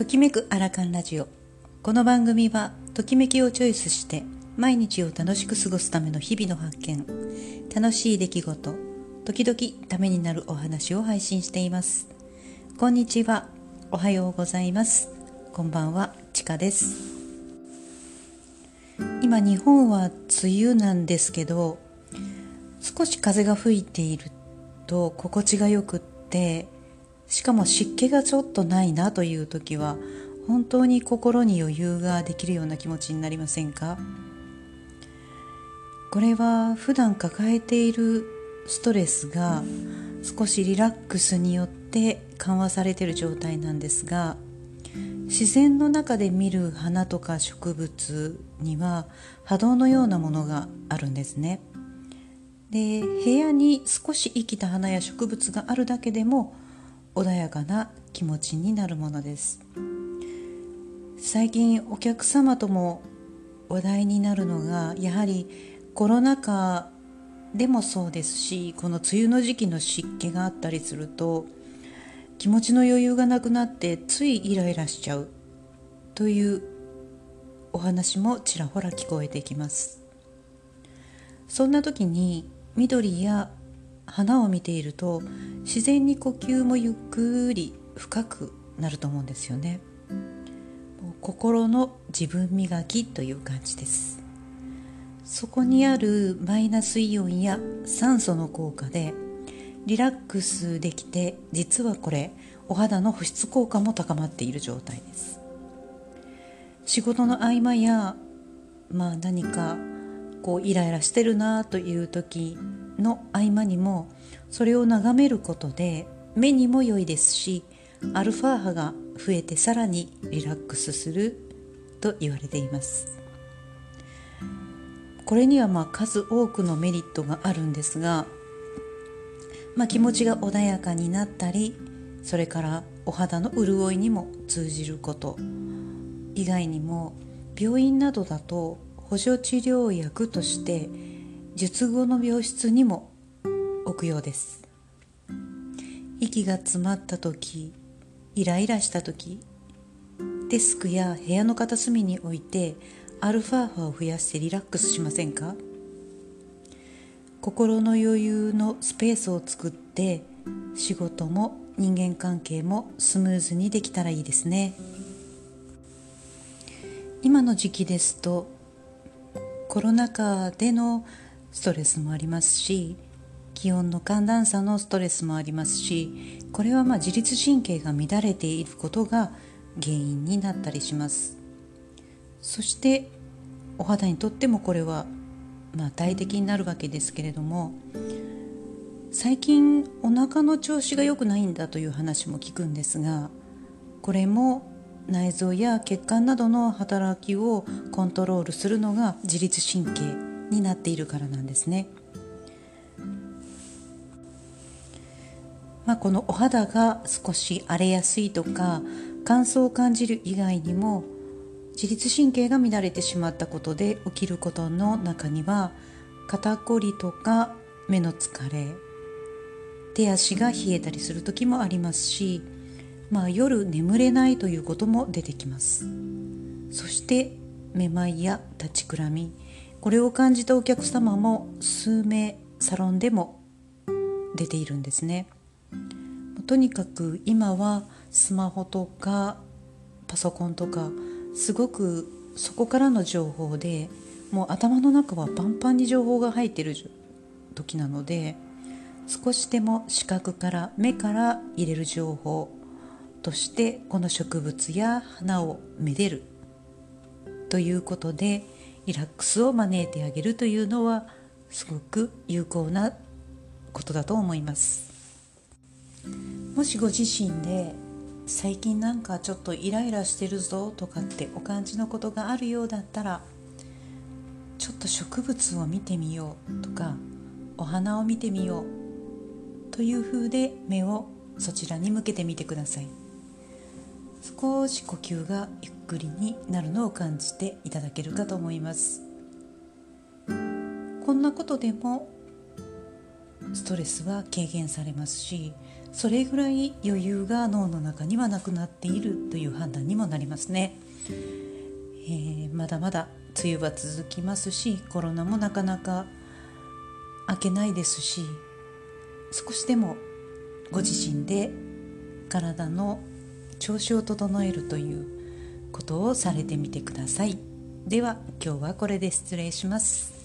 ときめくアラカンラジオ。この番組はときめきをチョイスして毎日を楽しく過ごすための日々の発見。楽しい出来事時々ためになるお話を配信しています。こんにちは。おはようございます。こんばんは。ちかです。今日本は梅雨なんですけど少し風が吹いていると心地がよくってしかも湿気がちょっとないなという時は本当に心に余裕ができるような気持ちになりませんか？これは普段抱えているストレスが少しリラックスによって緩和されている状態なんですが自然の中で見る花とか植物には波動のようなものがあるんですね。で部屋に少し生きた花や植物があるだけでも穏やかな気持ちになるものです。最近お客様とも話題になるのがやはりコロナ禍でもそうですしこの梅雨の時期の湿気があったりすると気持ちの余裕がなくなってついイライラしちゃうというお話もちらほら聞こえてきます。そんな時に緑や花を見ていると自然に呼吸もゆっくり深くなると思うんですよね。心の自分磨きという感じです。そこにあるマイナスイオンや酸素の効果でリラックスできて実はこれお肌の保湿効果も高まっている状態です。仕事の合間やまあ何かこうイライラしてるなという時の合間にもそれを眺めることで目にも良いですしアルファ波が増えてさらにリラックスすると言われています。これにはまあ数多くのメリットがあるんですが、まあ、気持ちが穏やかになったりそれからお肌の潤いにも通じること。以外にも病院などだと補助治療薬として術後の病室にも置くようです。息が詰まった時イライラした時デスクや部屋の片隅に置いてアルファ波を増やしてリラックスしませんか？心の余裕のスペースを作って仕事も人間関係もスムーズにできたらいいですね。今の時期ですとコロナ禍でのストレスもありますし気温の寒暖差のストレスもありますしこれはま自律神経が乱れていることが原因になったりします。そしてお肌にとってもこれはま大敵になるわけですけれども最近お腹の調子が良くないんだという話も聞くんですがこれも内臓や血管などの働きをコントロールするのが自律神経。になっているからなんですね。まあ、このお肌が少し荒れやすいとか乾燥を感じる以外にも自律神経が乱れてしまったことで起きることの中には肩こりとか目の疲れ手足が冷えたりする時もありますし、まあ、夜眠れないということも出てきますそしてめまいや立ちくらみこれを感じたお客様も数名サロンでも出ているんですね。とにかく今はスマホとかパソコンとかすごくそこからの情報でもう頭の中はパンパンに情報が入ってる時なので少しでも視覚から目から入れる情報としてこの植物や花をめでるということでリラックスを招いてあげるというのはすごく有効なことだと思います。もしご自身で最近なんかちょっとイライラしてるぞとかってお感じのことがあるようだったらちょっと植物を見てみようとかお花を見てみようという風で目をそちらに向けてみてください。少し呼吸がゆっくりになるのを感じていただけるかと思います。こんなことでもストレスは軽減されますしそれぐらい余裕が脳の中にはなくなっているという判断にもなりますね、えー、まだまだ梅雨は続きますしコロナもなかなか明けないですし少しでもご自身で体の調子を整えるということをされてみてください。では今日はこれで失礼します。